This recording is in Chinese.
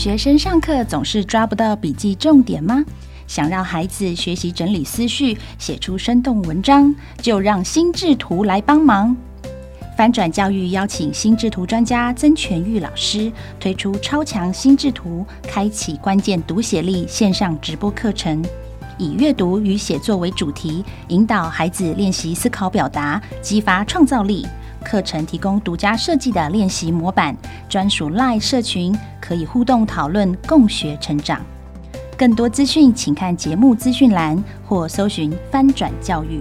学生上课总是抓不到笔记重点吗？想让孩子学习整理思绪，写出生动文章，就让心智图来帮忙。翻转教育邀请心智图专家曾全玉老师推出超强心智图，开启关键读写力线上直播课程，以阅读与写作为主题，引导孩子练习思考表达，激发创造力。课程提供独家设计的练习模板，专属 LINE 社群，可以互动讨论，共学成长。更多资讯，请看节目资讯栏或搜寻“翻转教育”。